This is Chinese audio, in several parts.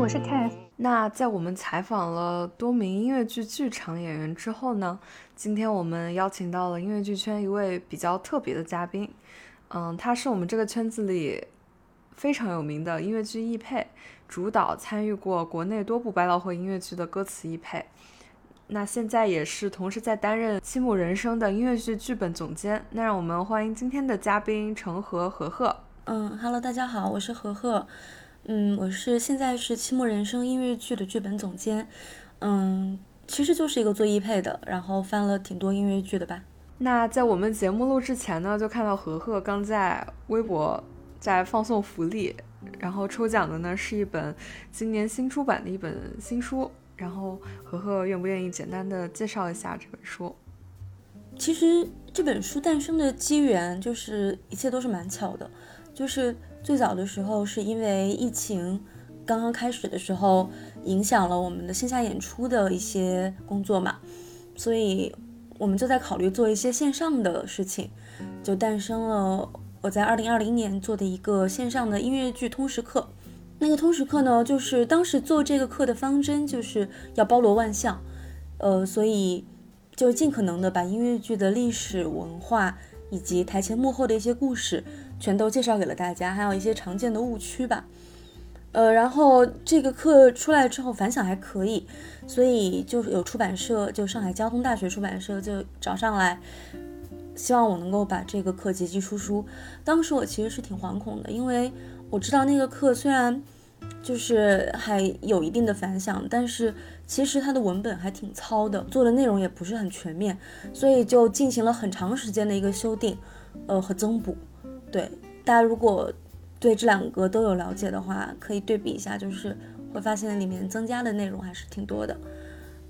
我是 Cath。那在我们采访了多名音乐剧剧场演员之后呢，今天我们邀请到了音乐剧圈一位比较特别的嘉宾。嗯，他是我们这个圈子里非常有名的音乐剧译配，主导参与过国内多部百老汇音乐剧的歌词译配。那现在也是同时在担任《七木人生》的音乐剧剧本总监。那让我们欢迎今天的嘉宾程和和贺。嗯，Hello，大家好，我是和贺。嗯，我是现在是《期末人生》音乐剧的剧本总监。嗯，其实就是一个做译配的，然后翻了挺多音乐剧的吧。那在我们节目录制前呢，就看到何何刚在微博在放送福利，然后抽奖的呢是一本今年新出版的一本新书。然后，何何愿不愿意简单的介绍一下这本书？其实这本书诞生的机缘就是一切都是蛮巧的，就是最早的时候是因为疫情刚刚开始的时候，影响了我们的线下演出的一些工作嘛，所以我们就在考虑做一些线上的事情，就诞生了我在二零二零年做的一个线上的音乐剧通识课。那个通识课呢，就是当时做这个课的方针就是要包罗万象，呃，所以就尽可能的把音乐剧的历史文化以及台前幕后的一些故事全都介绍给了大家，还有一些常见的误区吧，呃，然后这个课出来之后反响还可以，所以就有出版社，就上海交通大学出版社就找上来，希望我能够把这个课结集出书。当时我其实是挺惶恐的，因为。我知道那个课虽然就是还有一定的反响，但是其实它的文本还挺糙的，做的内容也不是很全面，所以就进行了很长时间的一个修订，呃和增补。对大家如果对这两个都有了解的话，可以对比一下，就是会发现里面增加的内容还是挺多的。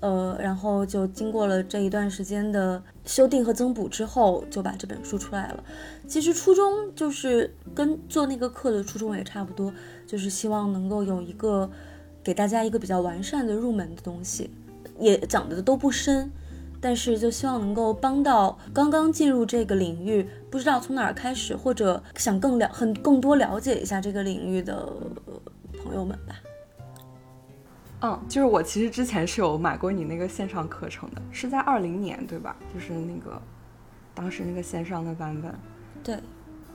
呃，然后就经过了这一段时间的修订和增补之后，就把这本书出来了。其实初衷就是跟做那个课的初衷也差不多，就是希望能够有一个给大家一个比较完善的入门的东西，也讲的都不深，但是就希望能够帮到刚刚进入这个领域，不知道从哪儿开始，或者想更了很更多了解一下这个领域的朋友们吧。嗯，就是我其实之前是有买过你那个线上课程的，是在二零年对吧？就是那个当时那个线上的版本。对，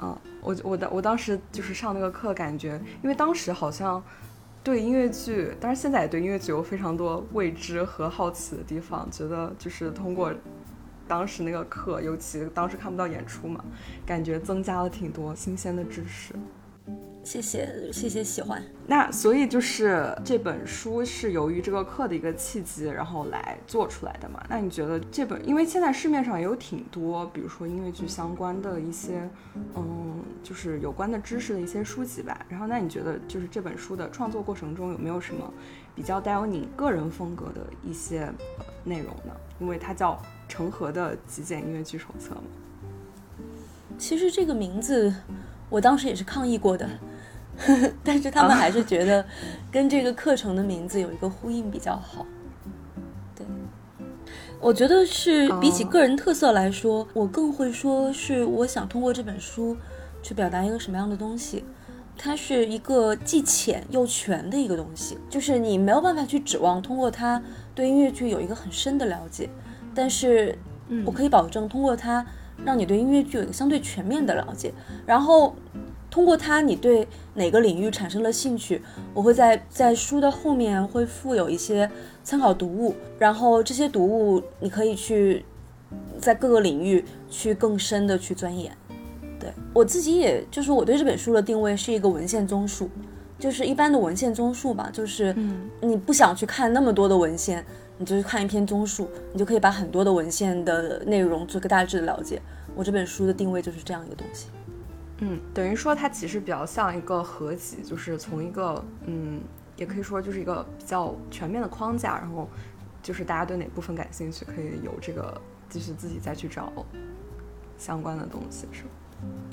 嗯，我我的我当时就是上那个课，感觉因为当时好像对音乐剧，当然现在也对音乐剧有非常多未知和好奇的地方，觉得就是通过当时那个课，尤其当时看不到演出嘛，感觉增加了挺多新鲜的知识。谢谢谢谢喜欢。那所以就是这本书是由于这个课的一个契机，然后来做出来的嘛？那你觉得这本，因为现在市面上也有挺多，比如说音乐剧相关的一些，嗯，就是有关的知识的一些书籍吧。然后那你觉得就是这本书的创作过程中有没有什么比较带有你个人风格的一些内容呢？因为它叫《成河的极简音乐剧手册》嘛。其实这个名字我当时也是抗议过的。但是他们还是觉得跟这个课程的名字有一个呼应比较好。对，我觉得是比起个人特色来说，我更会说是我想通过这本书去表达一个什么样的东西。它是一个既浅又全的一个东西，就是你没有办法去指望通过它对音乐剧有一个很深的了解，但是我可以保证通过它让你对音乐剧有一个相对全面的了解，然后。通过它，你对哪个领域产生了兴趣？我会在在书的后面会附有一些参考读物，然后这些读物你可以去在各个领域去更深的去钻研。对我自己，也就是我对这本书的定位是一个文献综述，就是一般的文献综述吧，就是你不想去看那么多的文献，你就去看一篇综述，你就可以把很多的文献的内容做个大致的了解。我这本书的定位就是这样一个东西。嗯，等于说它其实比较像一个合集，就是从一个嗯，也可以说就是一个比较全面的框架，然后就是大家对哪部分感兴趣，可以有这个继续自己再去找相关的东西，是吧？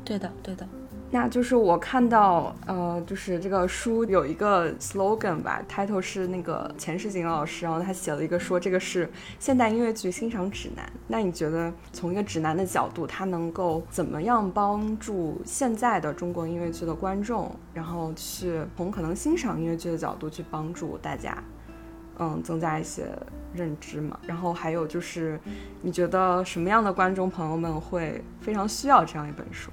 对的，对的。那就是我看到，呃，就是这个书有一个 slogan 吧，title 是那个钱世锦老师，然后他写了一个说这个是现代音乐剧欣赏指南。那你觉得从一个指南的角度，它能够怎么样帮助现在的中国音乐剧的观众，然后去从可能欣赏音乐剧的角度去帮助大家，嗯，增加一些认知嘛？然后还有就是，你觉得什么样的观众朋友们会非常需要这样一本书？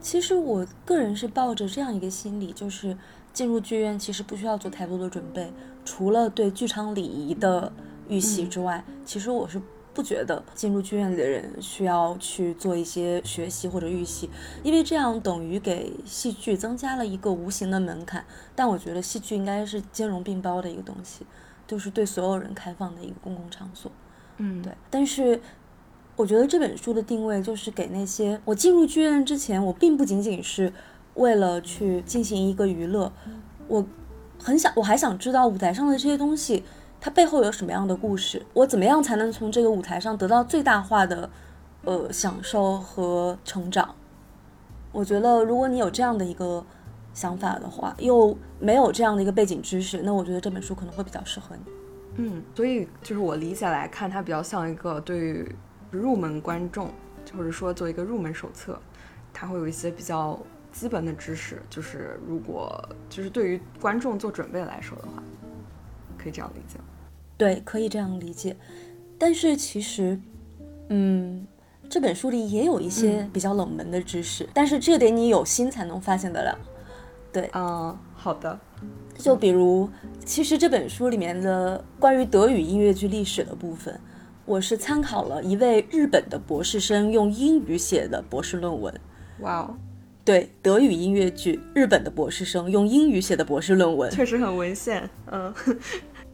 其实我个人是抱着这样一个心理，就是进入剧院其实不需要做太多的准备，除了对剧场礼仪的预习之外，其实我是不觉得进入剧院的人需要去做一些学习或者预习，因为这样等于给戏剧增加了一个无形的门槛。但我觉得戏剧应该是兼容并包的一个东西，就是对所有人开放的一个公共场所。嗯，对，但是。我觉得这本书的定位就是给那些我进入剧院之前，我并不仅仅是为了去进行一个娱乐，我很想，我还想知道舞台上的这些东西，它背后有什么样的故事，我怎么样才能从这个舞台上得到最大化的呃享受和成长。我觉得如果你有这样的一个想法的话，又没有这样的一个背景知识，那我觉得这本书可能会比较适合你。嗯，所以就是我理解来看，它比较像一个对于。入门观众，或者说做一个入门手册，它会有一些比较基本的知识，就是如果就是对于观众做准备来说的话，可以这样理解。对，可以这样理解。但是其实，嗯，这本书里也有一些比较冷门的知识，但是这得你有心才能发现得了。对，啊，好的。就比如，其实这本书里面的关于德语音乐剧历史的部分。我是参考了一位日本的博士生用英语写的博士论文。哇哦，对，德语音乐剧，日本的博士生用英语写的博士论文，确实很文献。嗯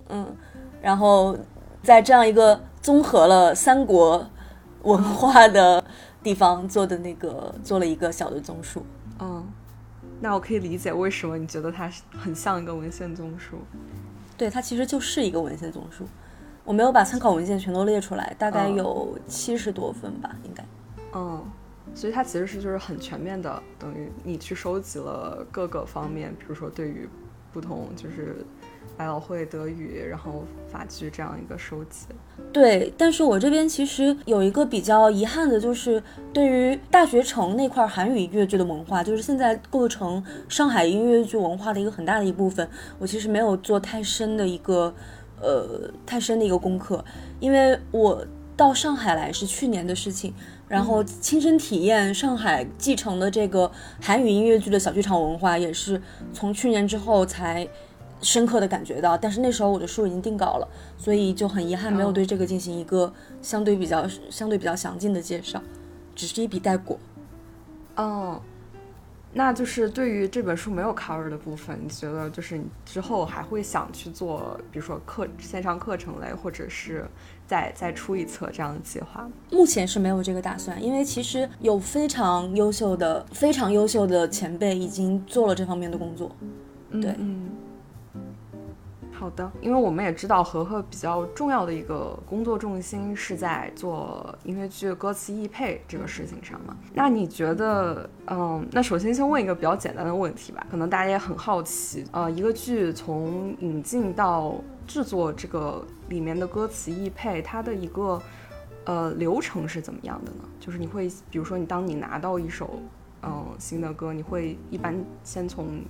嗯，然后在这样一个综合了三国文化的地方做的那个，做了一个小的综述。嗯，那我可以理解为什么你觉得它很像一个文献综述。对，它其实就是一个文献综述。我没有把参考文献全都列出来，大概有七十多份吧，应该。嗯，所以它其实是就是很全面的，等于你去收集了各个方面，比如说对于不同就是百老汇德语，然后法剧这样一个收集。对，但是我这边其实有一个比较遗憾的，就是对于大学城那块韩语音乐剧的文化，就是现在构成上海音乐剧文化的一个很大的一部分，我其实没有做太深的一个。呃，太深的一个功课，因为我到上海来是去年的事情，然后亲身体验上海继承的这个韩语音乐剧的小剧场文化，也是从去年之后才深刻的感觉到。但是那时候我的书已经定稿了，所以就很遗憾没有对这个进行一个相对比较相对比较详尽的介绍，只是一笔带过。哦。那就是对于这本书没有 cover 的部分，你觉得就是你之后还会想去做，比如说课线上课程类，或者是再再出一册这样的计划？目前是没有这个打算，因为其实有非常优秀的、非常优秀的前辈已经做了这方面的工作。对，嗯。好的，因为我们也知道何何比较重要的一个工作重心是在做音乐剧歌词译配这个事情上嘛。那你觉得，嗯，那首先先问一个比较简单的问题吧，可能大家也很好奇，呃，一个剧从引进到制作这个里面的歌词译配，它的一个呃流程是怎么样的呢？就是你会，比如说你当你拿到一首。嗯，新的歌你会一般先从，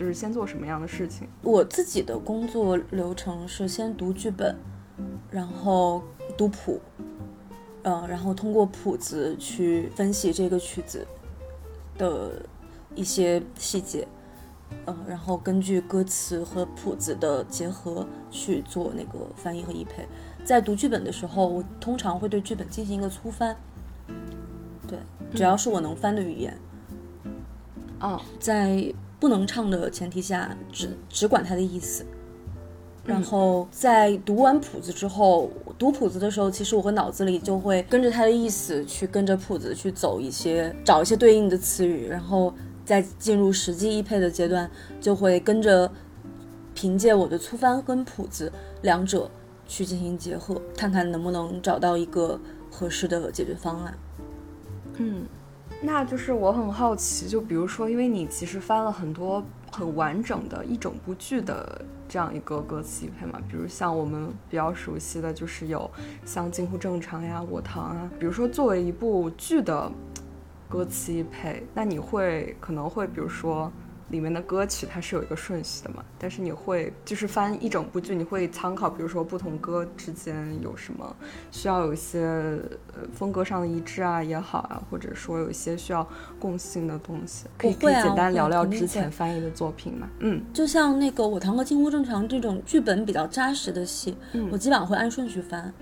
就是先做什么样的事情？我自己的工作流程是先读剧本，然后读谱，嗯，然后通过谱子去分析这个曲子的一些细节，嗯，然后根据歌词和谱子的结合去做那个翻译和译配。在读剧本的时候，我通常会对剧本进行一个粗翻，对，只要是我能翻的语言。哦，在不能唱的前提下，只只管它的意思。然后在读完谱子之后，读谱子的时候，其实我和脑子里就会跟着它的意思去跟着谱子去走一些，找一些对应的词语。然后在进入实际译配的阶段，就会跟着凭借我的粗翻跟谱子两者去进行结合，看看能不能找到一个合适的解决方案。嗯。那就是我很好奇，就比如说，因为你其实翻了很多很完整的一整部剧的这样一个歌词配嘛，比如像我们比较熟悉的就是有像《近乎正常》呀、《我堂》啊，比如说作为一部剧的歌词配，那你会可能会比如说。里面的歌曲它是有一个顺序的嘛，但是你会就是翻一整部剧，你会参考，比如说不同歌之间有什么需要有一些呃风格上的一致啊也好啊，或者说有一些需要共性的东西，可以可以简单聊聊之前翻译的作品嘛？嗯，就像那个《我堂哥进屋正常》这种剧本比较扎实的戏，我基本上会按顺序翻，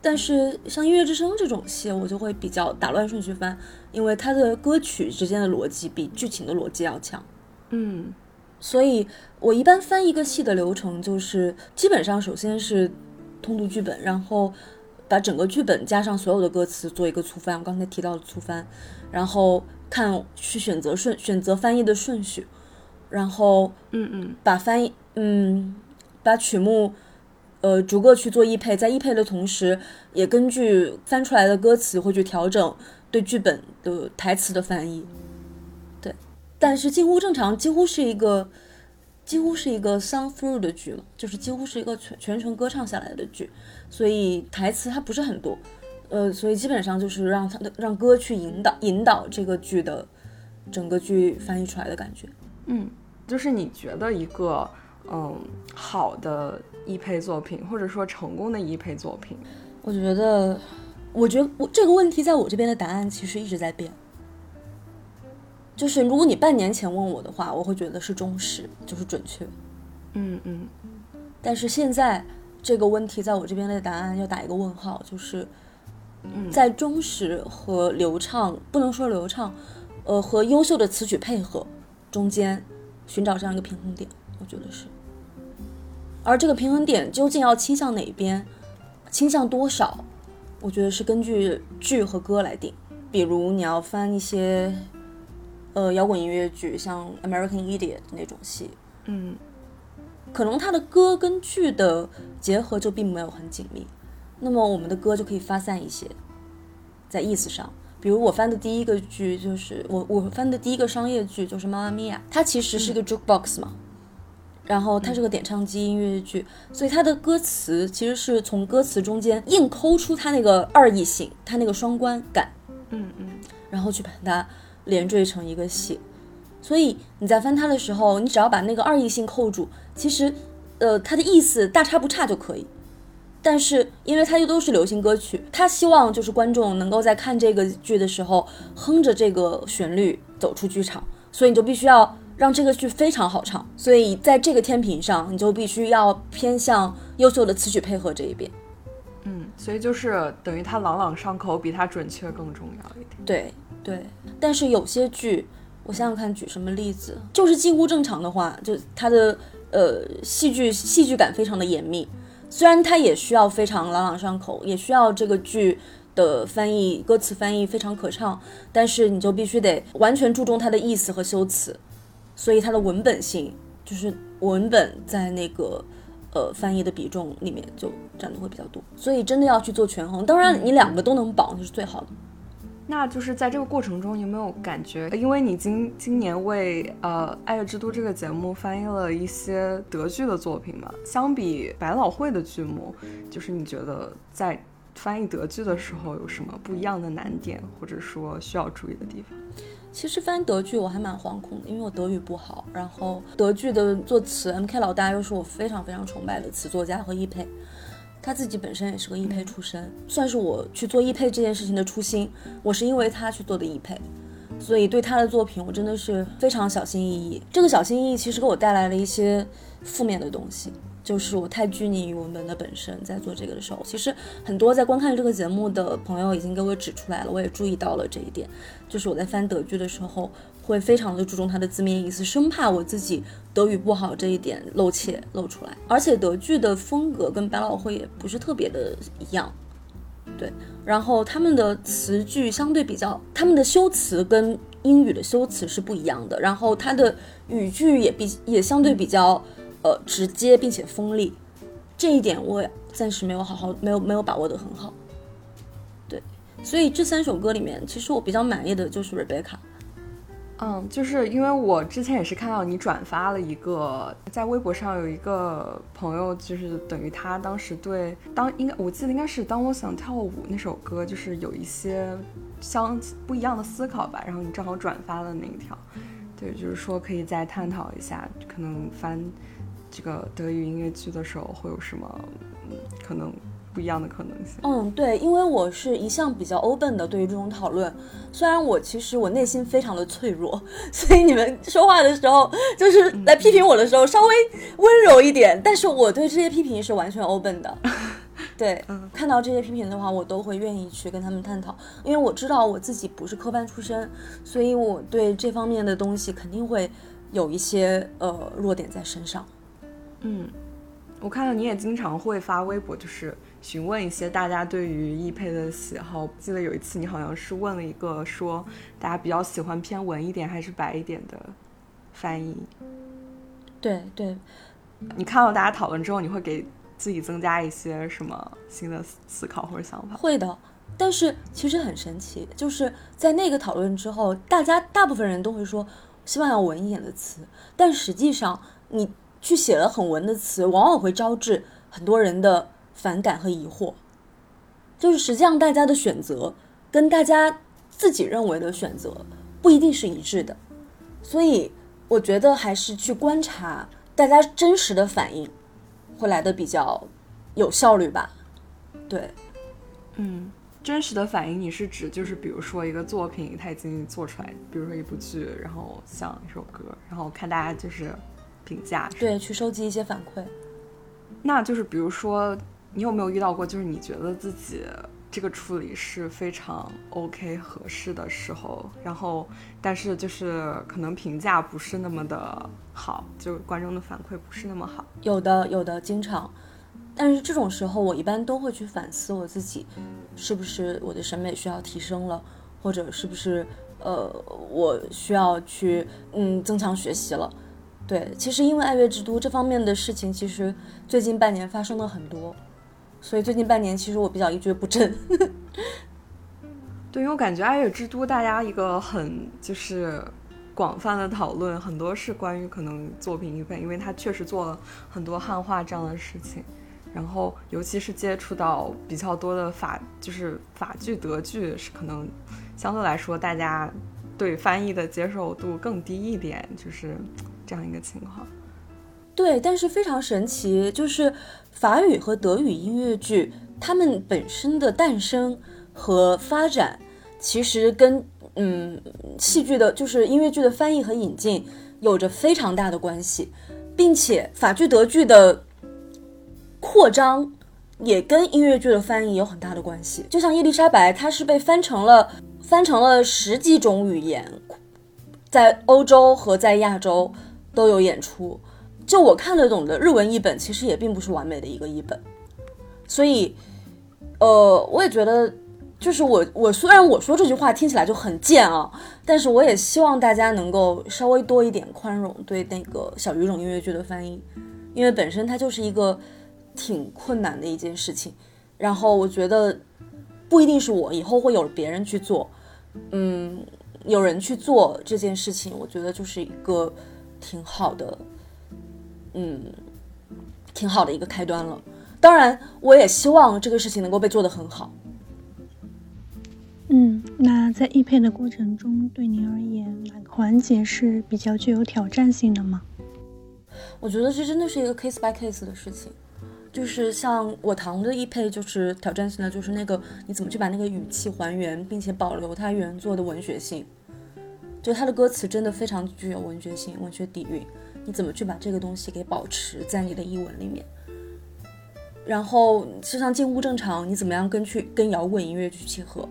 但是像《音乐之声》这种戏，我就会比较打乱顺序翻，因为它的歌曲之间的逻辑比剧情的逻辑要强。嗯，所以我一般翻一个戏的流程就是，基本上首先是通读剧本，然后把整个剧本加上所有的歌词做一个粗翻，我刚才提到的粗翻，然后看去选择顺选择翻译的顺序，然后嗯嗯，把翻译嗯把曲目呃逐个去做译配，在译配的同时，也根据翻出来的歌词会去调整对剧本的台词的翻译。但是近乎正常，几乎是一个，几乎是一个 song through 的剧了，就是几乎是一个全全程歌唱下来的剧，所以台词它不是很多，呃，所以基本上就是让他的让歌去引导引导这个剧的整个剧翻译出来的感觉。嗯，就是你觉得一个嗯好的译配作品，或者说成功的译配作品，我觉得，我觉得我这个问题在我这边的答案其实一直在变。就是如果你半年前问我的话，我会觉得是忠实，就是准确。嗯嗯。但是现在这个问题在我这边的答案要打一个问号，就是在忠实和流畅，不能说流畅，呃，和优秀的词曲配合中间寻找这样一个平衡点，我觉得是。而这个平衡点究竟要倾向哪边，倾向多少，我觉得是根据剧和歌来定。比如你要翻一些。呃，摇滚音乐剧像《American Idiot》那种戏，嗯，可能它的歌跟剧的结合就并没有很紧密，那么我们的歌就可以发散一些，在意思上。比如我翻的第一个剧就是我我翻的第一个商业剧就是《妈妈咪呀》，它其实是个 jukebox 嘛，然后它是个点唱机音乐剧，所以它的歌词其实是从歌词中间硬抠出它那个二异性，它那个双关感，嗯嗯，然后去把它。连缀成一个戏，所以你在翻它的时候，你只要把那个二异性扣住，其实，呃，它的意思大差不差就可以。但是因为它又都是流行歌曲，他希望就是观众能够在看这个剧的时候哼着这个旋律走出剧场，所以你就必须要让这个剧非常好唱。所以在这个天平上，你就必须要偏向优秀的词曲配合这一边。所以就是等于它朗朗上口，比它准确更重要一点。对。对，但是有些剧，我想想看，举什么例子？就是近乎正常的话，就它的呃戏剧戏剧感非常的严密，虽然它也需要非常朗朗上口，也需要这个剧的翻译歌词翻译非常可唱，但是你就必须得完全注重它的意思和修辞，所以它的文本性就是文本在那个呃翻译的比重里面就占的会比较多，所以真的要去做权衡。当然，你两个都能保那是最好的。那就是在这个过程中，有没有感觉？因为你今今年为呃《爱乐之都》这个节目翻译了一些德剧的作品嘛？相比百老汇的剧目，就是你觉得在翻译德剧的时候有什么不一样的难点，或者说需要注意的地方？其实翻德剧我还蛮惶恐的，因为我德语不好，然后德剧的作词 M.K. 老大又是我非常非常崇拜的词作家和译配。他自己本身也是个译配出身，算是我去做译配这件事情的初心。我是因为他去做的译配，所以对他的作品我真的是非常小心翼翼。这个小心翼翼其实给我带来了一些负面的东西。就是我太拘泥于文本的本身，在做这个的时候，其实很多在观看这个节目的朋友已经给我指出来了，我也注意到了这一点。就是我在翻德剧的时候，会非常的注重它的字面意思，生怕我自己德语不好这一点露怯露出来。而且德剧的风格跟百老汇也不是特别的一样，对。然后他们的词句相对比较，他们的修辞跟英语的修辞是不一样的。然后它的语句也比也相对比较。呃，直接并且锋利，这一点我暂时没有好好没有没有把握的很好。对，所以这三首歌里面，其实我比较满意的就是 Rebecca。嗯，就是因为我之前也是看到你转发了一个，在微博上有一个朋友，就是等于他当时对当应该我记得应该是当我想跳舞那首歌，就是有一些相不一样的思考吧。然后你正好转发了那一条，对，就是说可以再探讨一下，可能翻这个德语音乐剧的时候会有什么嗯可能。不一样的可能性。嗯，对，因为我是一向比较 open 的，对于这种讨论。虽然我其实我内心非常的脆弱，所以你们说话的时候，就是来批评我的时候，稍微温柔一点。但是我对这些批评是完全 open 的。对，看到这些批评的话，我都会愿意去跟他们探讨，因为我知道我自己不是科班出身，所以我对这方面的东西肯定会有一些呃弱点在身上。嗯，我看到你也经常会发微博，就是。询问一些大家对于易配的喜好。记得有一次你好像是问了一个说大家比较喜欢偏文一点还是白一点的翻译。对对，你看到大家讨论之后，你会给自己增加一些什么新的思考或者想法？会的，但是其实很神奇，就是在那个讨论之后，大家大部分人都会说希望要文一点的词，但实际上你去写了很文的词，往往会招致很多人的。反感和疑惑，就是实际上大家的选择跟大家自己认为的选择不一定是一致的，所以我觉得还是去观察大家真实的反应，会来的比较有效率吧。对，嗯，真实的反应你是指就是比如说一个作品它已经做出来，比如说一部剧，然后像一首歌，然后看大家就是评价，对，去收集一些反馈，那就是比如说。你有没有遇到过，就是你觉得自己这个处理是非常 OK 合适的时候，然后但是就是可能评价不是那么的好，就观众的反馈不是那么好。有的，有的，经常。但是这种时候，我一般都会去反思我自己，是不是我的审美需要提升了，或者是不是呃我需要去嗯增强学习了。对，其实因为爱乐之都这方面的事情，其实最近半年发生了很多。所以最近半年，其实我比较一蹶不振。对，因为我感觉《爱乐之都》大家一个很就是广泛的讨论，很多是关于可能作品一本，因为他确实做了很多汉化这样的事情。然后，尤其是接触到比较多的法，就是法剧、德剧，是可能相对来说大家对翻译的接受度更低一点，就是这样一个情况。对，但是非常神奇，就是法语和德语音乐剧，它们本身的诞生和发展，其实跟嗯戏剧的，就是音乐剧的翻译和引进有着非常大的关系，并且法剧、德剧的扩张也跟音乐剧的翻译有很大的关系。就像伊丽莎白，它是被翻成了翻成了十几种语言，在欧洲和在亚洲都有演出。就我看得懂的日文译本，其实也并不是完美的一个译本，所以，呃，我也觉得，就是我我虽然我说这句话听起来就很贱啊，但是我也希望大家能够稍微多一点宽容对那个小语种音乐剧的翻译，因为本身它就是一个挺困难的一件事情，然后我觉得不一定是我以后会有别人去做，嗯，有人去做这件事情，我觉得就是一个挺好的。嗯，挺好的一个开端了。当然，我也希望这个事情能够被做得很好。嗯，那在易配的过程中，对您而言，哪个环节是比较具有挑战性的吗？我觉得这真的是一个 case by case 的事情。就是像我堂的易配，就是挑战性的，就是那个你怎么去把那个语气还原，并且保留它原作的文学性。就他的歌词真的非常具有文学性、文学底蕴。你怎么去把这个东西给保持在你的译文里面？然后就像近乎正常，你怎么样跟去跟摇滚音乐去契合，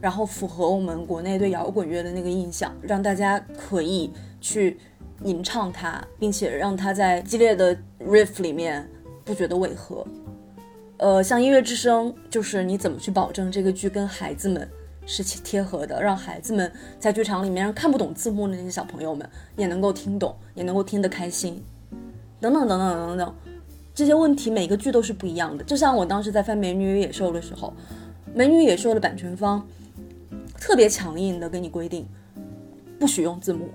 然后符合我们国内对摇滚乐的那个印象，让大家可以去吟唱它，并且让它在激烈的 riff 里面不觉得违和。呃，像音乐之声，就是你怎么去保证这个剧跟孩子们。是贴合的，让孩子们在剧场里面，让看不懂字幕的那些小朋友们也能够听懂，也能够听得开心，等等等等等等，这些问题每个剧都是不一样的。就像我当时在翻《美女与野兽》的时候，美女野兽的版权方特别强硬的给你规定，不许用字幕，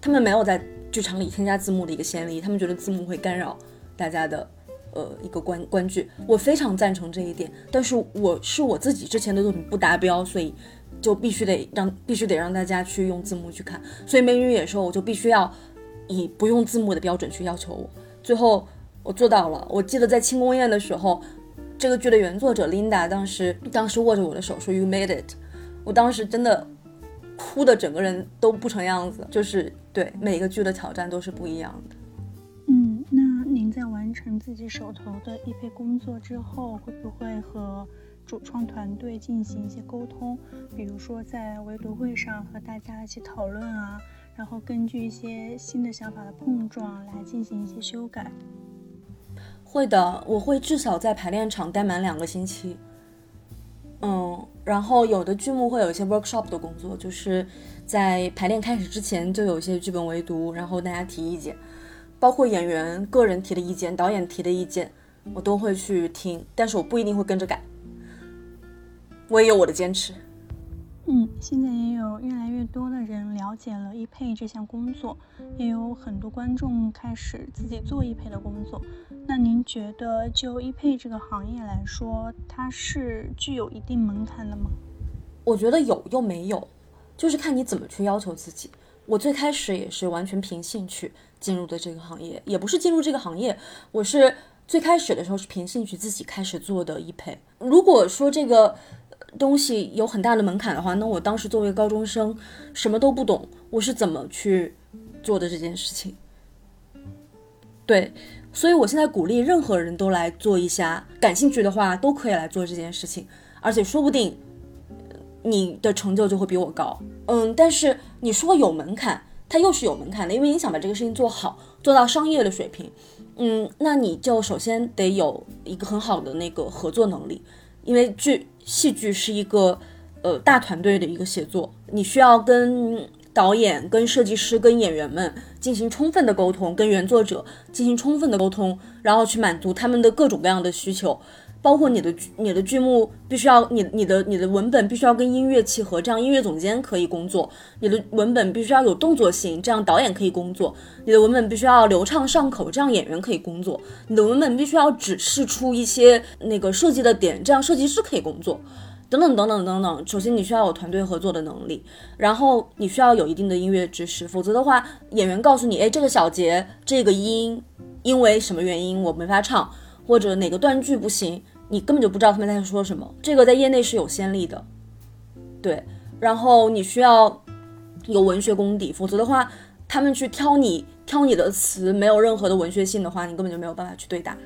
他们没有在剧场里添加字幕的一个先例，他们觉得字幕会干扰大家的呃一个观观剧，我非常赞成这一点，但是我是我自己之前的作品不达标，所以就必须得让必须得让大家去用字幕去看，所以美女野兽我就必须要以不用字幕的标准去要求我，最后我做到了，我记得在庆功宴的时候。这个剧的原作者 Linda 当时当时握着我的手说 “You made it”，我当时真的哭的整个人都不成样子。就是对每个剧的挑战都是不一样的。完成自己手头的译配工作之后，会不会和主创团队进行一些沟通？比如说在围读会上和大家一起讨论啊，然后根据一些新的想法的碰撞来进行一些修改。会的，我会至少在排练场待满两个星期。嗯，然后有的剧目会有一些 workshop 的工作，就是在排练开始之前就有一些剧本围读，然后大家提意见，包括演员个人提的意见、导演提的意见，我都会去听，但是我不一定会跟着改，我也有我的坚持。嗯，现在也有越来越多的人了解了易配这项工作，也有很多观众开始自己做易配的工作。那您觉得，就易配这个行业来说，它是具有一定门槛的吗？我觉得有又没有，就是看你怎么去要求自己。我最开始也是完全凭兴趣进入的这个行业，也不是进入这个行业，我是最开始的时候是凭兴趣自己开始做的易培。如果说这个。东西有很大的门槛的话，那我当时作为高中生，什么都不懂，我是怎么去做的这件事情？对，所以我现在鼓励任何人都来做一下，感兴趣的话都可以来做这件事情，而且说不定你的成就就会比我高。嗯，但是你说有门槛，它又是有门槛的，因为你想把这个事情做好，做到商业的水平，嗯，那你就首先得有一个很好的那个合作能力。因为剧戏剧是一个呃大团队的一个协作，你需要跟导演、跟设计师、跟演员们进行充分的沟通，跟原作者进行充分的沟通，然后去满足他们的各种各样的需求。包括你的你的剧目必须要你你的你的文本必须要跟音乐契合，这样音乐总监可以工作；你的文本必须要有动作性，这样导演可以工作；你的文本必须要流畅上口，这样演员可以工作；你的文本必须要指示出一些那个设计的点，这样设计师可以工作。等等等等等等。首先你需要有团队合作的能力，然后你需要有一定的音乐知识，否则的话，演员告诉你，哎，这个小节这个音因为什么原因我没法唱。或者哪个断句不行，你根本就不知道他们在说什么。这个在业内是有先例的，对。然后你需要有文学功底，否则的话，他们去挑你挑你的词没有任何的文学性的话，你根本就没有办法去对答。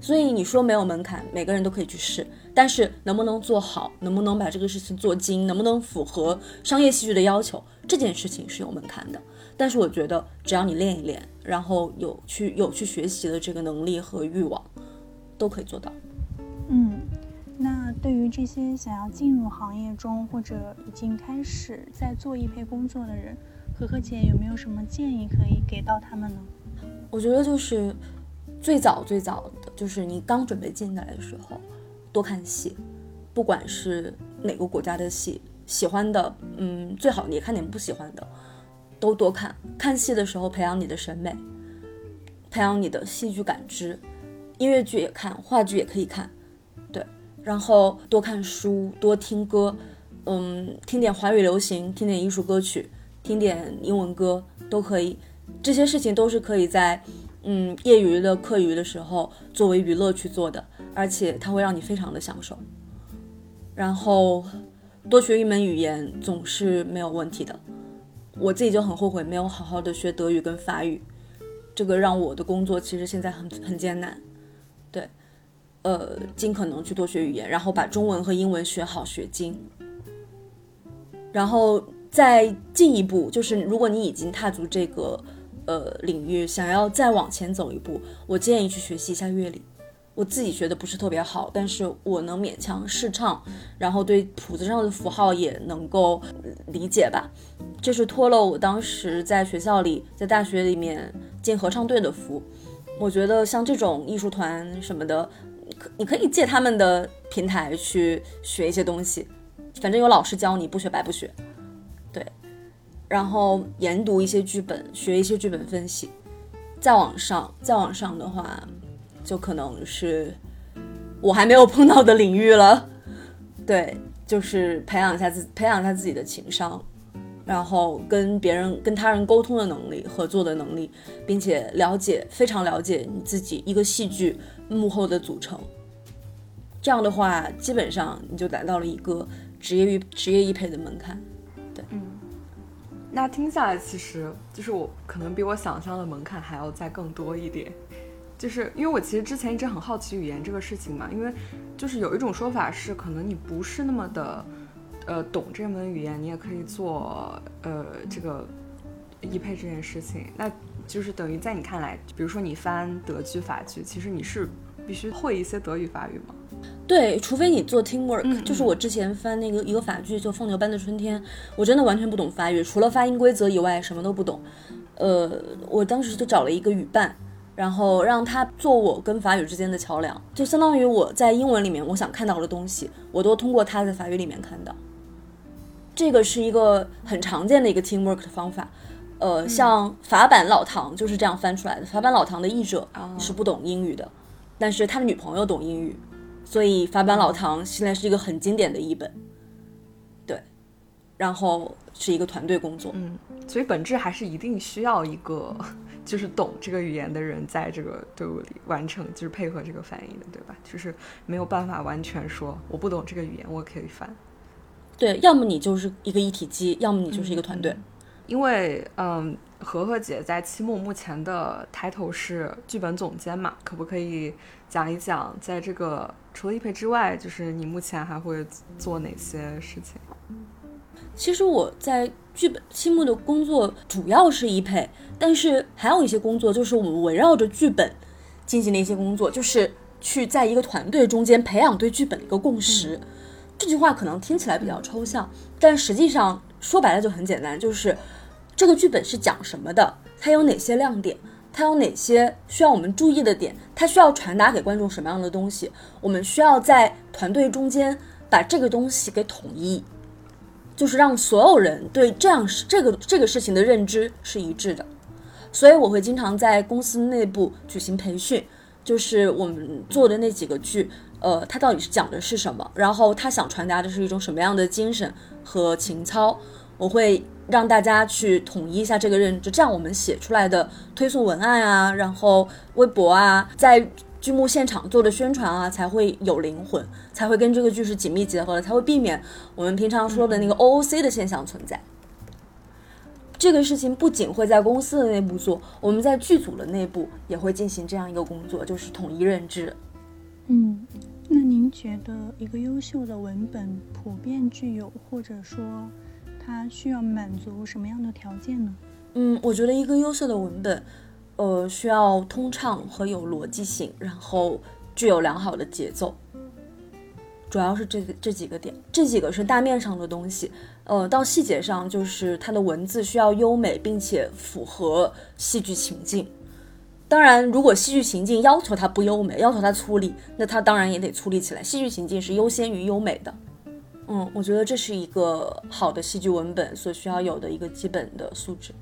所以你说没有门槛，每个人都可以去试，但是能不能做好，能不能把这个事情做精，能不能符合商业戏剧的要求，这件事情是有门槛的。但是我觉得，只要你练一练，然后有去有去学习的这个能力和欲望。都可以做到。嗯，那对于这些想要进入行业中或者已经开始在做易配工作的人，和和姐有没有什么建议可以给到他们呢？我觉得就是最早最早的，就是你刚准备进来的时候，多看戏，不管是哪个国家的戏，喜欢的，嗯，最好也看点不喜欢的，都多看。看戏的时候培养你的审美，培养你的戏剧感知。音乐剧也看，话剧也可以看，对，然后多看书，多听歌，嗯，听点华语流行，听点艺术歌曲，听点英文歌都可以，这些事情都是可以在嗯业余的课余的时候作为娱乐去做的，而且它会让你非常的享受。然后多学一门语言总是没有问题的，我自己就很后悔没有好好的学德语跟法语，这个让我的工作其实现在很很艰难。呃，尽可能去多学语言，然后把中文和英文学好学精，然后再进一步，就是如果你已经踏足这个呃领域，想要再往前走一步，我建议去学习一下乐理。我自己学的不是特别好，但是我能勉强试唱，然后对谱子上的符号也能够理解吧。这是托了我当时在学校里，在大学里面进合唱队的福。我觉得像这种艺术团什么的，你可以借他们的平台去学一些东西，反正有老师教你，不学白不学。对，然后研读一些剧本，学一些剧本分析。再往上，再往上的话，就可能是我还没有碰到的领域了。对，就是培养一下自培养一下自己的情商，然后跟别人跟他人沟通的能力、合作的能力，并且了解非常了解你自己一个戏剧幕后的组成。这样的话，基本上你就达到了一个职业育职业一配的门槛。对，嗯。那听下来，其实就是我可能比我想象的门槛还要再更多一点，就是因为我其实之前一直很好奇语言这个事情嘛，因为就是有一种说法是，可能你不是那么的，呃，懂这门语言，你也可以做呃这个译配这件事情。那就是等于在你看来，比如说你翻德剧、法剧，其实你是必须会一些德语、法语吗？对，除非你做 teamwork，就是我之前翻那个一个法剧就《放牛班的春天》，我真的完全不懂法语，除了发音规则以外什么都不懂。呃，我当时就找了一个语伴，然后让他做我跟法语之间的桥梁，就相当于我在英文里面我想看到的东西，我都通过他在法语里面看到。这个是一个很常见的一个 teamwork 的方法。呃，像法版老唐就是这样翻出来的。法版老唐的译者是不懂英语的，但是他的女朋友懂英语。所以法版老唐现在是一个很经典的译本，对，然后是一个团队工作，嗯，所以本质还是一定需要一个 就是懂这个语言的人在这个队伍里完成，就是配合这个翻译的，对吧？就是没有办法完全说我不懂这个语言，我可以翻。对，要么你就是一个一体机，要么你就是一个团队。因为，嗯，和和姐在期末目前的 title 是剧本总监嘛，可不可以讲一讲，在这个除了一配之外，就是你目前还会做哪些事情？其实我在剧本期末的工作主要是一配，但是还有一些工作就是我们围绕着剧本进行的一些工作，就是去在一个团队中间培养对剧本的一个共识。这句话可能听起来比较抽象，但实际上说白了就很简单，就是。这个剧本是讲什么的？它有哪些亮点？它有哪些需要我们注意的点？它需要传达给观众什么样的东西？我们需要在团队中间把这个东西给统一，就是让所有人对这样这个这个事情的认知是一致的。所以我会经常在公司内部举行培训，就是我们做的那几个剧，呃，它到底是讲的是什么？然后他想传达的是一种什么样的精神和情操？我会。让大家去统一一下这个认知，这样我们写出来的推送文案啊，然后微博啊，在剧目现场做的宣传啊，才会有灵魂，才会跟这个剧是紧密结合的，才会避免我们平常说的那个 OOC 的现象存在。这个事情不仅会在公司的内部做，我们在剧组的内部也会进行这样一个工作，就是统一认知。嗯，那您觉得一个优秀的文本普遍具有，或者说？它需要满足什么样的条件呢？嗯，我觉得一个优秀的文本，呃，需要通畅和有逻辑性，然后具有良好的节奏，主要是这个这几个点，这几个是大面上的东西。呃，到细节上就是它的文字需要优美，并且符合戏剧情境。当然，如果戏剧情境要求它不优美，要求它粗粝，那它当然也得粗粝起来。戏剧情境是优先于优美的。嗯，我觉得这是一个好的戏剧文本所需要有的一个基本的素质。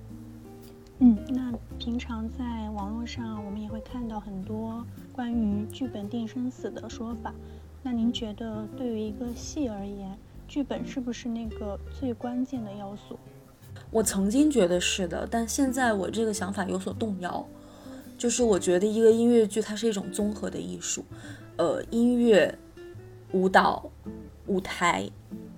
嗯，那平常在网络上，我们也会看到很多关于剧本定生死的说法。那您觉得，对于一个戏而言，剧本是不是那个最关键的要素？我曾经觉得是的，但现在我这个想法有所动摇。就是我觉得一个音乐剧它是一种综合的艺术，呃，音乐、舞蹈。舞台、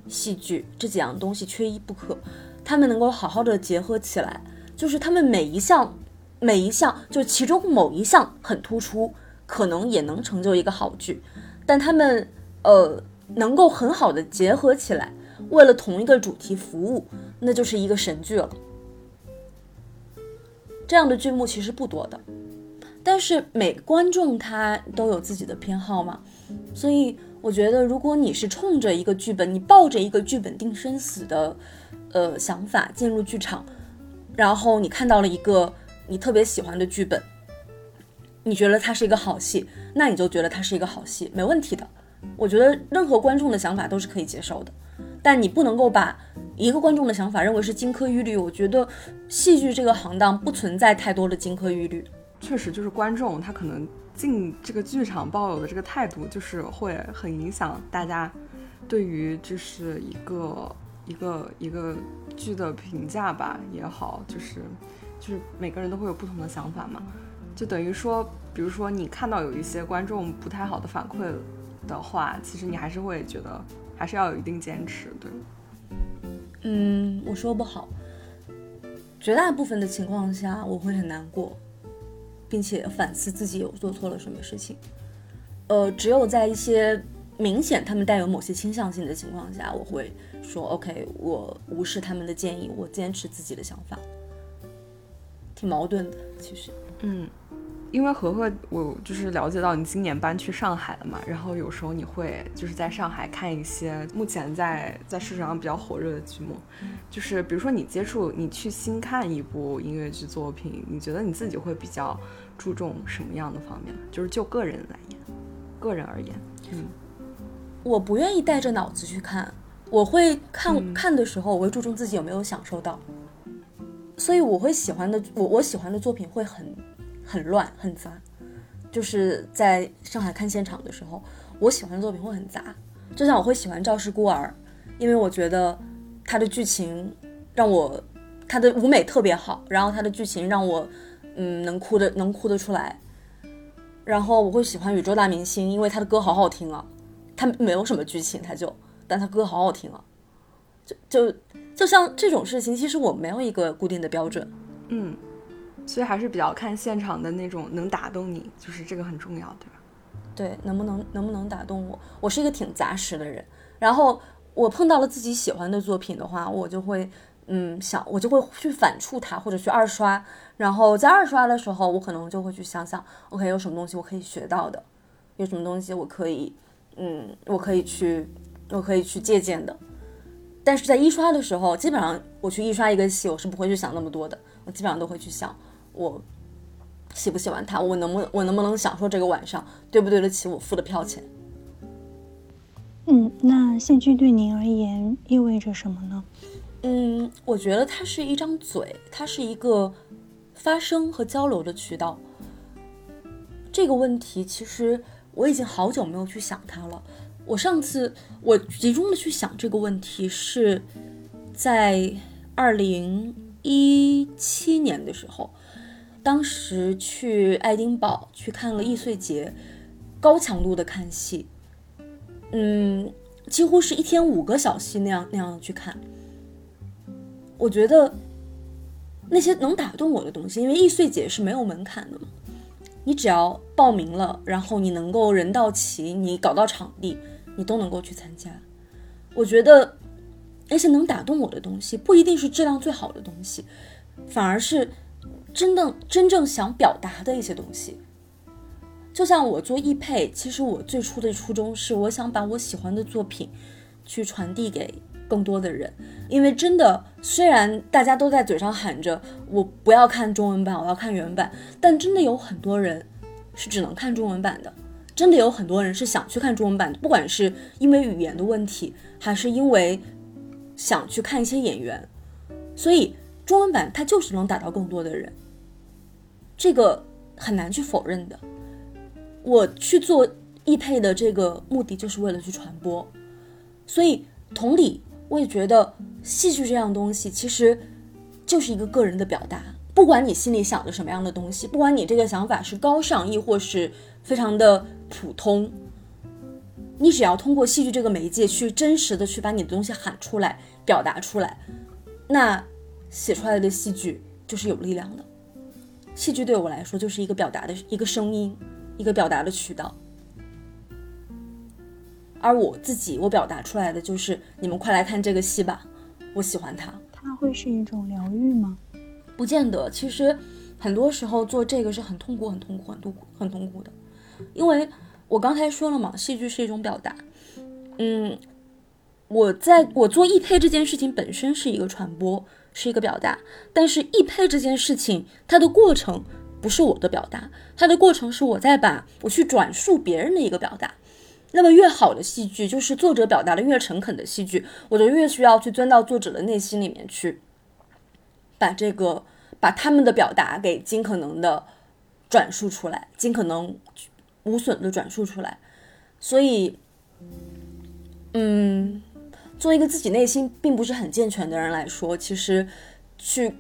戏剧这几样东西缺一不可，他们能够好好的结合起来，就是他们每一项、每一项，就其中某一项很突出，可能也能成就一个好剧，但他们呃能够很好的结合起来，为了同一个主题服务，那就是一个神剧了。这样的剧目其实不多的，但是每观众他都有自己的偏好嘛，所以。我觉得，如果你是冲着一个剧本，你抱着一个剧本定生死的，呃想法进入剧场，然后你看到了一个你特别喜欢的剧本，你觉得它是一个好戏，那你就觉得它是一个好戏，没问题的。我觉得任何观众的想法都是可以接受的，但你不能够把一个观众的想法认为是金科玉律。我觉得戏剧这个行当不存在太多的金科玉律。确实，就是观众他可能进这个剧场抱有的这个态度，就是会很影响大家对于就是一个一个一个剧的评价吧也好，就是就是每个人都会有不同的想法嘛。就等于说，比如说你看到有一些观众不太好的反馈的话，其实你还是会觉得还是要有一定坚持，对。嗯，我说不好，绝大部分的情况下我会很难过，并且反思自己有做错了什么事情。呃，只有在一些明显他们带有某些倾向性的情况下，我会说 OK，我无视他们的建议，我坚持自己的想法。挺矛盾的，其实。嗯。因为和和，我就是了解到你今年搬去上海了嘛，然后有时候你会就是在上海看一些目前在在市场上比较火热的剧目，就是比如说你接触你去新看一部音乐剧作品，你觉得你自己会比较注重什么样的方面？就是就个人来言，个人而言，嗯，我不愿意带着脑子去看，我会看看的时候，我会注重自己有没有享受到，所以我会喜欢的我我喜欢的作品会很。很乱很杂，就是在上海看现场的时候，我喜欢的作品会很杂。就像我会喜欢《赵氏孤儿》，因为我觉得它的剧情让我，它的舞美特别好，然后它的剧情让我，嗯，能哭的能哭得出来。然后我会喜欢《宇宙大明星》，因为他的歌好好听啊，他没有什么剧情，他就，但他歌好好听啊。就就就像这种事情，其实我没有一个固定的标准，嗯。所以还是比较看现场的那种能打动你，就是这个很重要，对吧？对，能不能能不能打动我？我是一个挺杂食的人，然后我碰到了自己喜欢的作品的话，我就会嗯想，我就会去反触它，或者去二刷。然后在二刷的时候，我可能就会去想想，OK，有什么东西我可以学到的，有什么东西我可以嗯，我可以去，我可以去借鉴的。但是在一刷的时候，基本上我去一刷一个戏，我是不会去想那么多的，我基本上都会去想。我喜不喜欢他？我能不我能不能享受这个晚上？对不对得起我付的票钱？嗯，那戏剧对您而言意味着什么呢？嗯，我觉得它是一张嘴，它是一个发声和交流的渠道。这个问题其实我已经好久没有去想它了。我上次我集中的去想这个问题是在二零一七年的时候。当时去爱丁堡去看了易碎节，高强度的看戏，嗯，几乎是一天五个小戏那样那样去看。我觉得那些能打动我的东西，因为易碎节是没有门槛的嘛，你只要报名了，然后你能够人到齐，你搞到场地，你都能够去参加。我觉得那些能打动我的东西，不一定是质量最好的东西，反而是。真的真正想表达的一些东西，就像我做易配，其实我最初的初衷是我想把我喜欢的作品去传递给更多的人。因为真的，虽然大家都在嘴上喊着我不要看中文版，我要看原版，但真的有很多人是只能看中文版的，真的有很多人是想去看中文版的，不管是因为语言的问题，还是因为想去看一些演员，所以中文版它就是能打到更多的人。这个很难去否认的。我去做易配的这个目的，就是为了去传播。所以同理，我也觉得戏剧这样东西，其实就是一个个人的表达。不管你心里想着什么样的东西，不管你这个想法是高尚，亦或是非常的普通，你只要通过戏剧这个媒介去真实的去把你的东西喊出来、表达出来，那写出来的戏剧就是有力量的。戏剧对我来说就是一个表达的一个声音，一个表达的渠道。而我自己，我表达出来的就是你们快来看这个戏吧，我喜欢它。它会是一种疗愈吗？不见得。其实很多时候做这个是很痛苦、很痛苦、很痛苦、很痛苦的，因为我刚才说了嘛，戏剧是一种表达。嗯，我在我做易配这件事情本身是一个传播。是一个表达，但是易配这件事情，它的过程不是我的表达，它的过程是我在把我去转述别人的一个表达。那么越好的戏剧，就是作者表达的越诚恳的戏剧，我就越需要去钻到作者的内心里面去，把这个把他们的表达给尽可能的转述出来，尽可能无损的转述出来。所以，嗯，作为一个自己内心并不是很健全的人来说，其实去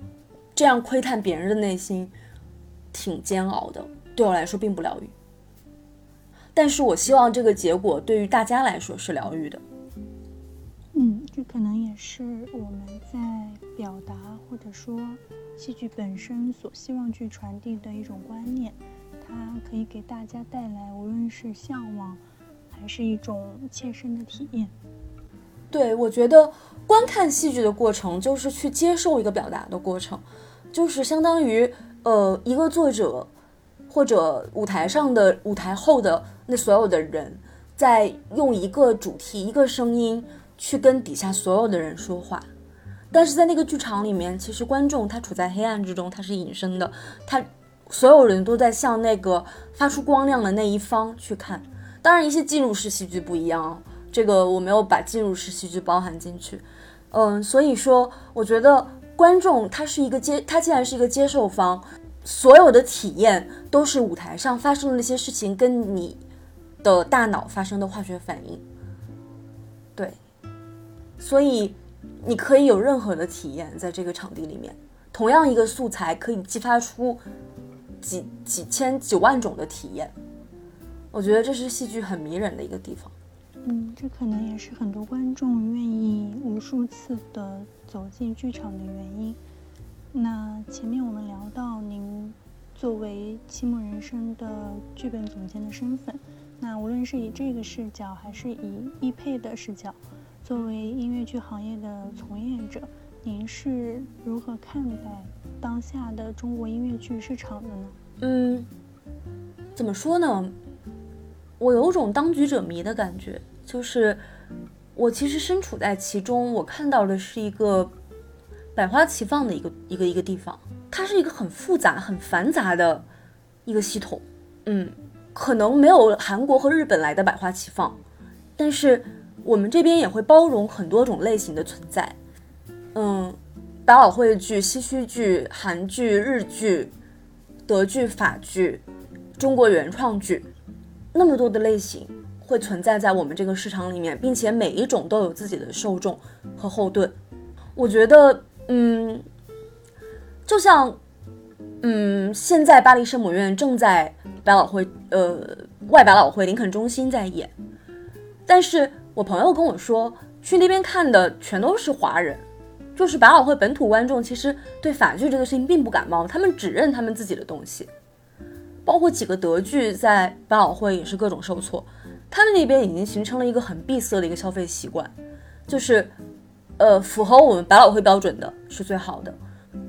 这样窥探别人的内心，挺煎熬的，对我来说并不疗愈。但是我希望这个结果对于大家来说是疗愈的。嗯，这可能也是我们在表达或者说戏剧本身所希望去传递的一种观念，它可以给大家带来无论是向往，还是一种切身的体验。对，我觉得观看戏剧的过程就是去接受一个表达的过程，就是相当于呃一个作者或者舞台上的舞台后的。那所有的人在用一个主题、一个声音去跟底下所有的人说话，但是在那个剧场里面，其实观众他处在黑暗之中，他是隐身的，他所有人都在向那个发出光亮的那一方去看。当然，一些记录式戏剧不一样，这个我没有把进入式戏剧包含进去。嗯，所以说，我觉得观众他是一个接，他既然是一个接受方，所有的体验都是舞台上发生的那些事情跟你。的大脑发生的化学反应，对，所以你可以有任何的体验在这个场地里面。同样一个素材可以激发出几几千几万种的体验，我觉得这是戏剧很迷人的一个地方。嗯，这可能也是很多观众愿意无数次的走进剧场的原因。那前面我们聊到您作为《期末人生》的剧本总监的身份。那无论是以这个视角，还是以易配的视角，作为音乐剧行业的从业者，您是如何看待当下的中国音乐剧市场的呢？嗯，怎么说呢？我有种当局者迷的感觉，就是我其实身处在其中，我看到的是一个百花齐放的一个一个一个地方，它是一个很复杂、很繁杂的一个系统。嗯。可能没有韩国和日本来的百花齐放，但是我们这边也会包容很多种类型的存在。嗯，百老汇剧、西区剧、韩剧、日剧、德剧、法剧、中国原创剧，那么多的类型会存在在我们这个市场里面，并且每一种都有自己的受众和后盾。我觉得，嗯，就像。嗯，现在巴黎圣母院正在百老汇，呃，外百老汇林肯中心在演。但是我朋友跟我说，去那边看的全都是华人，就是百老汇本土观众，其实对法剧这个事情并不感冒，他们只认他们自己的东西。包括几个德剧在百老汇也是各种受挫，他们那边已经形成了一个很闭塞的一个消费习惯，就是，呃，符合我们百老汇标准的是最好的。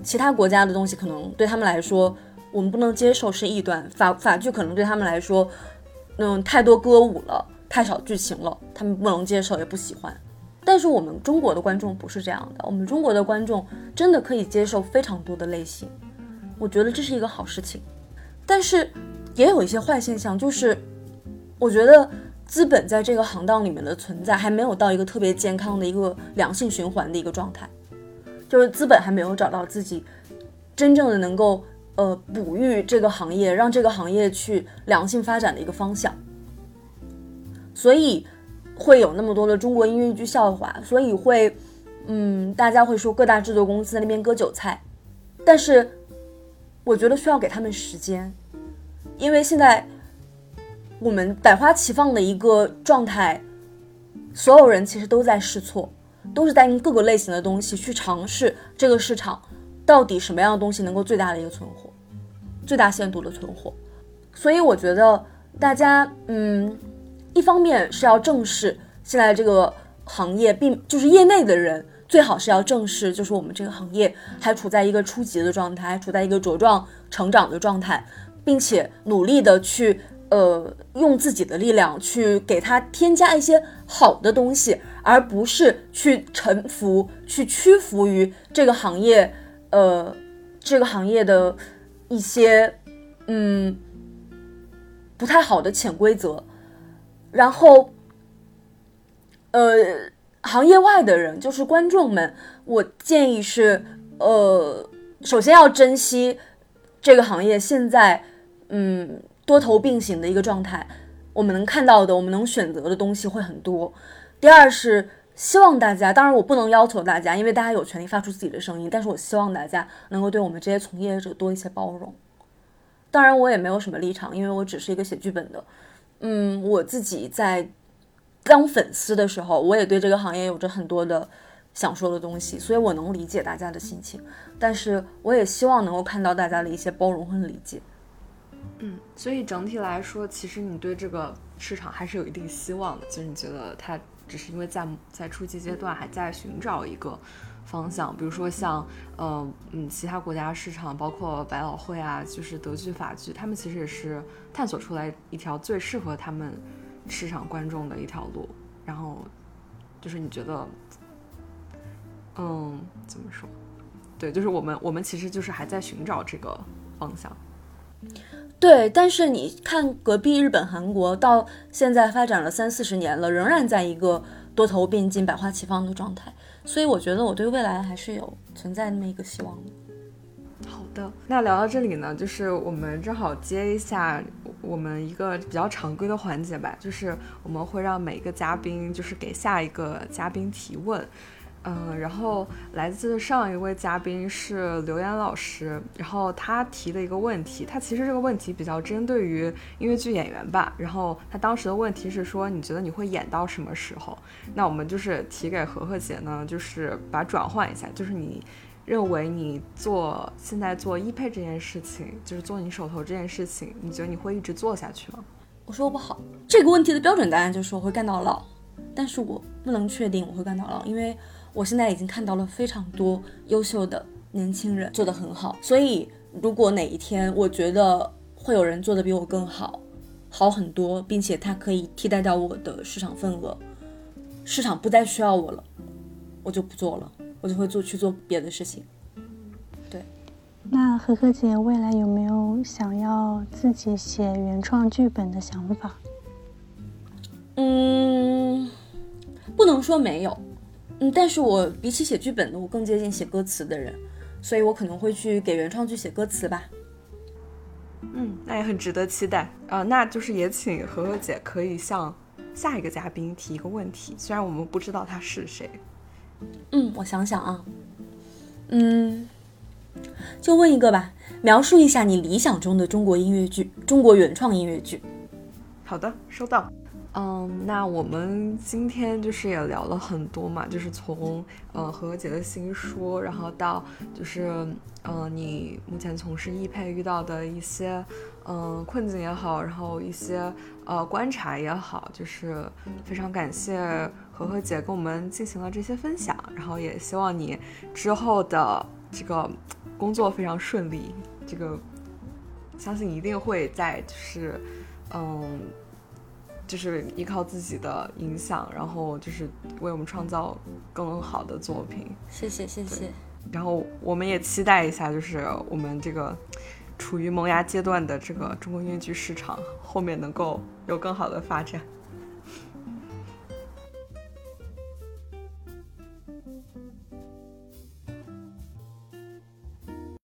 其他国家的东西可能对他们来说，我们不能接受是异端。法法剧可能对他们来说，嗯，太多歌舞了，太少剧情了，他们不能接受，也不喜欢。但是我们中国的观众不是这样的，我们中国的观众真的可以接受非常多的类型，我觉得这是一个好事情。但是也有一些坏现象，就是我觉得资本在这个行当里面的存在还没有到一个特别健康的一个良性循环的一个状态。就是资本还没有找到自己真正的能够呃哺育这个行业，让这个行业去良性发展的一个方向，所以会有那么多的中国音乐剧笑话，所以会嗯大家会说各大制作公司在那边割韭菜，但是我觉得需要给他们时间，因为现在我们百花齐放的一个状态，所有人其实都在试错。都是在用各个类型的东西去尝试这个市场到底什么样的东西能够最大的一个存活，最大限度的存活。所以我觉得大家，嗯，一方面是要正视现在这个行业，并就是业内的人最好是要正视，就是我们这个行业还处在一个初级的状态，还处在一个茁壮成长的状态，并且努力的去。呃，用自己的力量去给他添加一些好的东西，而不是去臣服、去屈服于这个行业，呃，这个行业的一些嗯，不太好的潜规则，然后，呃，行业外的人，就是观众们，我建议是，呃，首先要珍惜这个行业现在，嗯，多头并行的一个状态，我们能看到的，我们能选择的东西会很多。第二是。希望大家，当然我不能要求大家，因为大家有权利发出自己的声音。但是我希望大家能够对我们这些从业者多一些包容。当然，我也没有什么立场，因为我只是一个写剧本的。嗯，我自己在当粉丝的时候，我也对这个行业有着很多的想说的东西，所以我能理解大家的心情。但是，我也希望能够看到大家的一些包容和理解。嗯，所以整体来说，其实你对这个市场还是有一定希望的，就是你觉得它。只是因为在在初级阶段还在寻找一个方向，比如说像呃嗯其他国家市场，包括百老汇啊，就是德剧、法剧，他们其实也是探索出来一条最适合他们市场观众的一条路。然后就是你觉得，嗯，怎么说？对，就是我们我们其实就是还在寻找这个方向。对，但是你看隔壁日本、韩国，到现在发展了三四十年了，仍然在一个多头并进、百花齐放的状态，所以我觉得我对未来还是有存在那么一个希望的。好的，那聊到这里呢，就是我们正好接一下我们一个比较常规的环节吧，就是我们会让每一个嘉宾就是给下一个嘉宾提问。嗯，然后来自上一位嘉宾是刘岩老师，然后他提的一个问题，他其实这个问题比较针对于音乐剧演员吧。然后他当时的问题是说，你觉得你会演到什么时候？那我们就是提给何何姐呢，就是把转换一下，就是你认为你做现在做一配这件事情，就是做你手头这件事情，你觉得你会一直做下去吗？我说不好，这个问题的标准答案就是我会干到老，但是我不能确定我会干到老，因为。我现在已经看到了非常多优秀的年轻人做得很好，所以如果哪一天我觉得会有人做得比我更好，好很多，并且他可以替代掉我的市场份额，市场不再需要我了，我就不做了，我就会做去做别的事情。对，那何何姐未来有没有想要自己写原创剧本的想法？嗯，不能说没有。嗯，但是我比起写剧本的，我更接近写歌词的人，所以我可能会去给原创剧写歌词吧。嗯，那也很值得期待啊。那就是也请何何姐可以向下一个嘉宾提一个问题，虽然我们不知道他是谁。嗯，我想想啊，嗯，就问一个吧，描述一下你理想中的中国音乐剧，中国原创音乐剧。好的，收到。嗯，那我们今天就是也聊了很多嘛，就是从呃何姐的新书，然后到就是嗯你目前从事艺配遇到的一些嗯困境也好，然后一些呃观察也好，就是非常感谢何何姐跟我们进行了这些分享，然后也希望你之后的这个工作非常顺利，这个相信一定会在就是嗯。就是依靠自己的影响，然后就是为我们创造更好的作品。谢谢谢谢。然后我们也期待一下，就是我们这个处于萌芽阶段的这个中国音乐剧市场，后面能够有更好的发展。